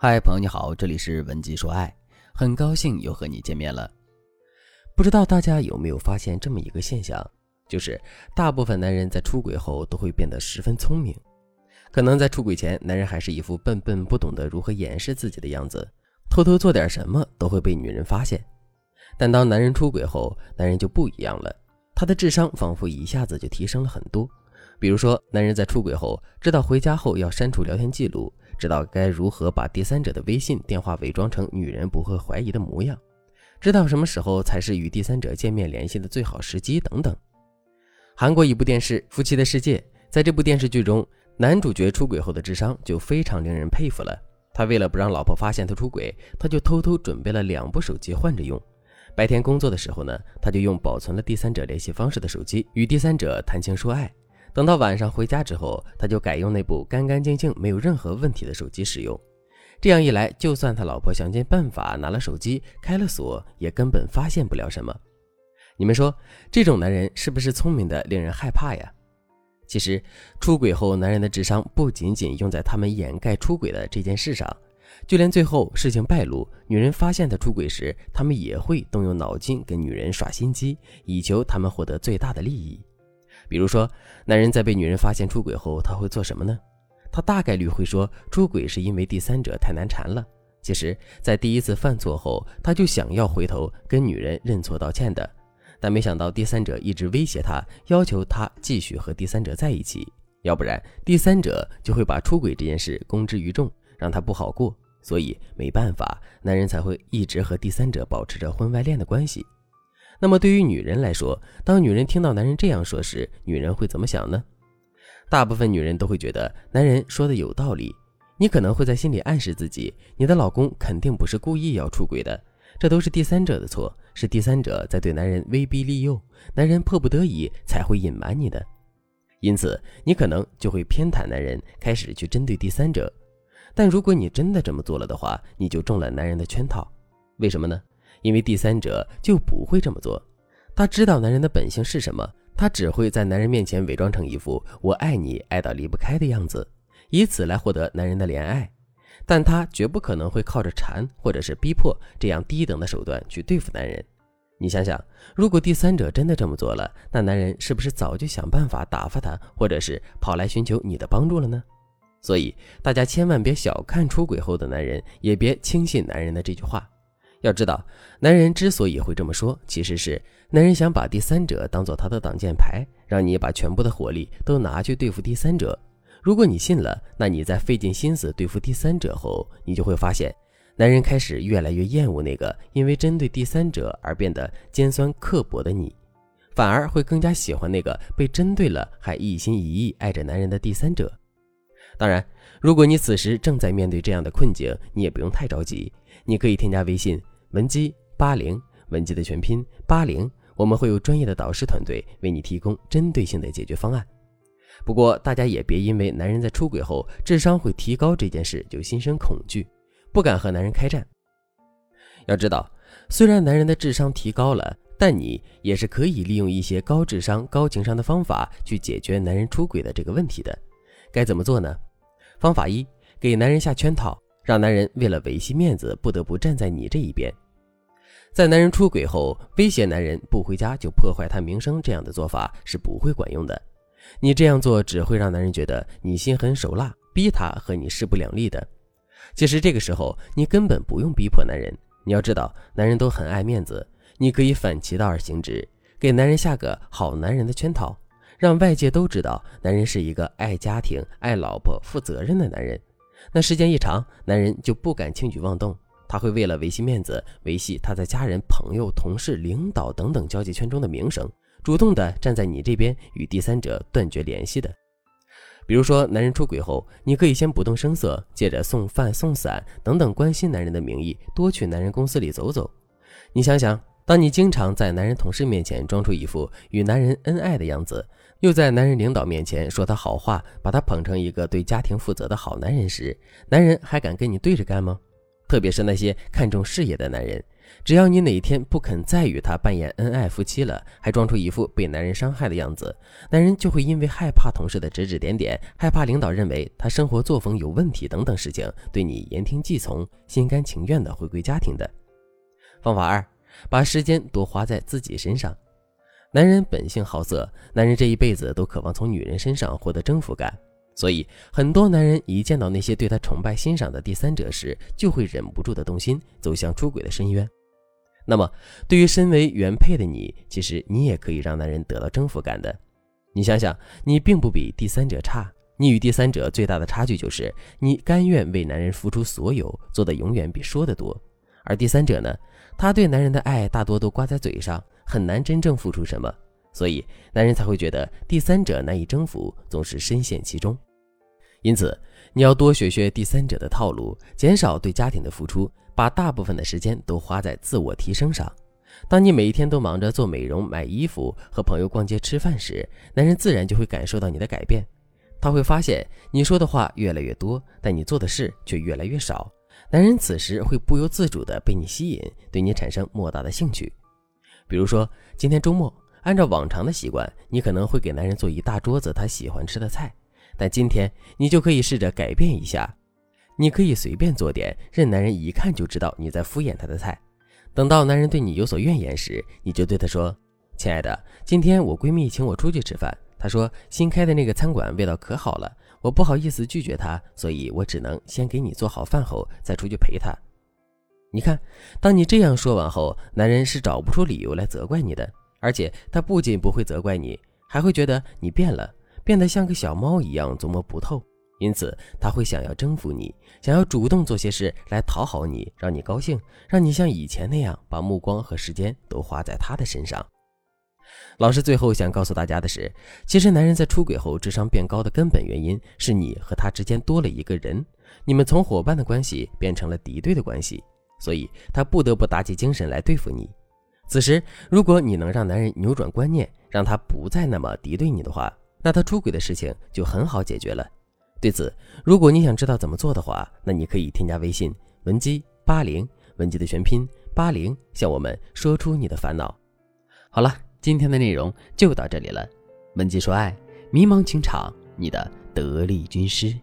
嗨，朋友你好，这里是文姬说爱，很高兴又和你见面了。不知道大家有没有发现这么一个现象，就是大部分男人在出轨后都会变得十分聪明。可能在出轨前，男人还是一副笨笨不懂得如何掩饰自己的样子，偷偷做点什么都会被女人发现。但当男人出轨后，男人就不一样了，他的智商仿佛一下子就提升了很多。比如说，男人在出轨后，知道回家后要删除聊天记录。知道该如何把第三者的微信电话伪装成女人不会怀疑的模样，知道什么时候才是与第三者见面联系的最好时机等等。韩国一部电视《夫妻的世界》在这部电视剧中，男主角出轨后的智商就非常令人佩服了。他为了不让老婆发现他出轨，他就偷偷准备了两部手机换着用。白天工作的时候呢，他就用保存了第三者联系方式的手机与第三者谈情说爱。等到晚上回家之后，他就改用那部干干净净、没有任何问题的手机使用。这样一来，就算他老婆想尽办法拿了手机开了锁，也根本发现不了什么。你们说，这种男人是不是聪明的令人害怕呀？其实，出轨后男人的智商不仅仅用在他们掩盖出轨的这件事上，就连最后事情败露，女人发现他出轨时，他们也会动用脑筋跟女人耍心机，以求他们获得最大的利益。比如说，男人在被女人发现出轨后，他会做什么呢？他大概率会说出轨是因为第三者太难缠了。其实，在第一次犯错后，他就想要回头跟女人认错道歉的，但没想到第三者一直威胁他，要求他继续和第三者在一起，要不然第三者就会把出轨这件事公之于众，让他不好过。所以没办法，男人才会一直和第三者保持着婚外恋的关系。那么对于女人来说，当女人听到男人这样说时，女人会怎么想呢？大部分女人都会觉得男人说的有道理。你可能会在心里暗示自己，你的老公肯定不是故意要出轨的，这都是第三者的错，是第三者在对男人威逼利诱，男人迫不得已才会隐瞒你的。因此，你可能就会偏袒男人，开始去针对第三者。但如果你真的这么做了的话，你就中了男人的圈套。为什么呢？因为第三者就不会这么做，他知道男人的本性是什么，他只会在男人面前伪装成一副“我爱你，爱到离不开”的样子，以此来获得男人的怜爱。但他绝不可能会靠着缠或者是逼迫这样低等的手段去对付男人。你想想，如果第三者真的这么做了，那男人是不是早就想办法打发他，或者是跑来寻求你的帮助了呢？所以，大家千万别小看出轨后的男人，也别轻信男人的这句话。要知道，男人之所以会这么说，其实是男人想把第三者当做他的挡箭牌，让你把全部的火力都拿去对付第三者。如果你信了，那你在费尽心思对付第三者后，你就会发现，男人开始越来越厌恶那个因为针对第三者而变得尖酸刻薄的你，反而会更加喜欢那个被针对了还一心一意爱着男人的第三者。当然，如果你此时正在面对这样的困境，你也不用太着急。你可以添加微信文姬八零，文姬的全拼八零，我们会有专业的导师团队为你提供针对性的解决方案。不过，大家也别因为男人在出轨后智商会提高这件事就心生恐惧，不敢和男人开战。要知道，虽然男人的智商提高了，但你也是可以利用一些高智商、高情商的方法去解决男人出轨的这个问题的。该怎么做呢？方法一，给男人下圈套。让男人为了维系面子，不得不站在你这一边。在男人出轨后，威胁男人不回家就破坏他名声，这样的做法是不会管用的。你这样做只会让男人觉得你心狠手辣，逼他和你势不两立的。其实这个时候，你根本不用逼迫男人。你要知道，男人都很爱面子，你可以反其道而行之，给男人下个好男人的圈套，让外界都知道男人是一个爱家庭、爱老婆、负责任的男人。那时间一长，男人就不敢轻举妄动，他会为了维系面子，维系他在家人、朋友、同事、领导等等交际圈中的名声，主动的站在你这边，与第三者断绝联系的。比如说，男人出轨后，你可以先不动声色，借着送饭、送伞等等关心男人的名义，多去男人公司里走走。你想想。当你经常在男人同事面前装出一副与男人恩爱的样子，又在男人领导面前说他好话，把他捧成一个对家庭负责的好男人时，男人还敢跟你对着干吗？特别是那些看重事业的男人，只要你哪天不肯再与他扮演恩爱夫妻了，还装出一副被男人伤害的样子，男人就会因为害怕同事的指指点点，害怕领导认为他生活作风有问题等等事情，对你言听计从，心甘情愿的回归家庭的。方法二，把时间多花在自己身上。男人本性好色，男人这一辈子都渴望从女人身上获得征服感。所以，很多男人一见到那些对他崇拜欣赏的第三者时，就会忍不住的动心，走向出轨的深渊。那么，对于身为原配的你，其实你也可以让男人得到征服感的。你想想，你并不比第三者差，你与第三者最大的差距就是你甘愿为男人付出所有，做的永远比说的多。而第三者呢，他对男人的爱大多都挂在嘴上，很难真正付出什么，所以男人才会觉得第三者难以征服，总是深陷其中。因此，你要多学学第三者的套路，减少对家庭的付出，把大部分的时间都花在自我提升上。当你每一天都忙着做美容、买衣服、和朋友逛街、吃饭时，男人自然就会感受到你的改变。他会发现你说的话越来越多，但你做的事却越来越少。男人此时会不由自主地被你吸引，对你产生莫大的兴趣。比如说，今天周末，按照往常的习惯，你可能会给男人做一大桌子他喜欢吃的菜。但今天你就可以试着改变一下，你可以随便做点，任男人一看就知道你在敷衍他的菜。等到男人对你有所怨言时，你就对他说：“亲爱的，今天我闺蜜请我出去吃饭，她说新开的那个餐馆味道可好了，我不好意思拒绝她，所以我只能先给你做好饭后再出去陪她。”你看，当你这样说完后，男人是找不出理由来责怪你的，而且他不仅不会责怪你，还会觉得你变了。变得像个小猫一样琢磨不透，因此他会想要征服你，想要主动做些事来讨好你，让你高兴，让你像以前那样把目光和时间都花在他的身上。老师最后想告诉大家的是，其实男人在出轨后智商变高的根本原因是你和他之间多了一个人，你们从伙伴的关系变成了敌对的关系，所以他不得不打起精神来对付你。此时，如果你能让男人扭转观念，让他不再那么敌对你的话，那他出轨的事情就很好解决了。对此，如果你想知道怎么做的话，那你可以添加微信文姬八零，文姬的全拼八零，向我们说出你的烦恼。好了，今天的内容就到这里了。文姬说爱，迷茫情场，你的得力军师。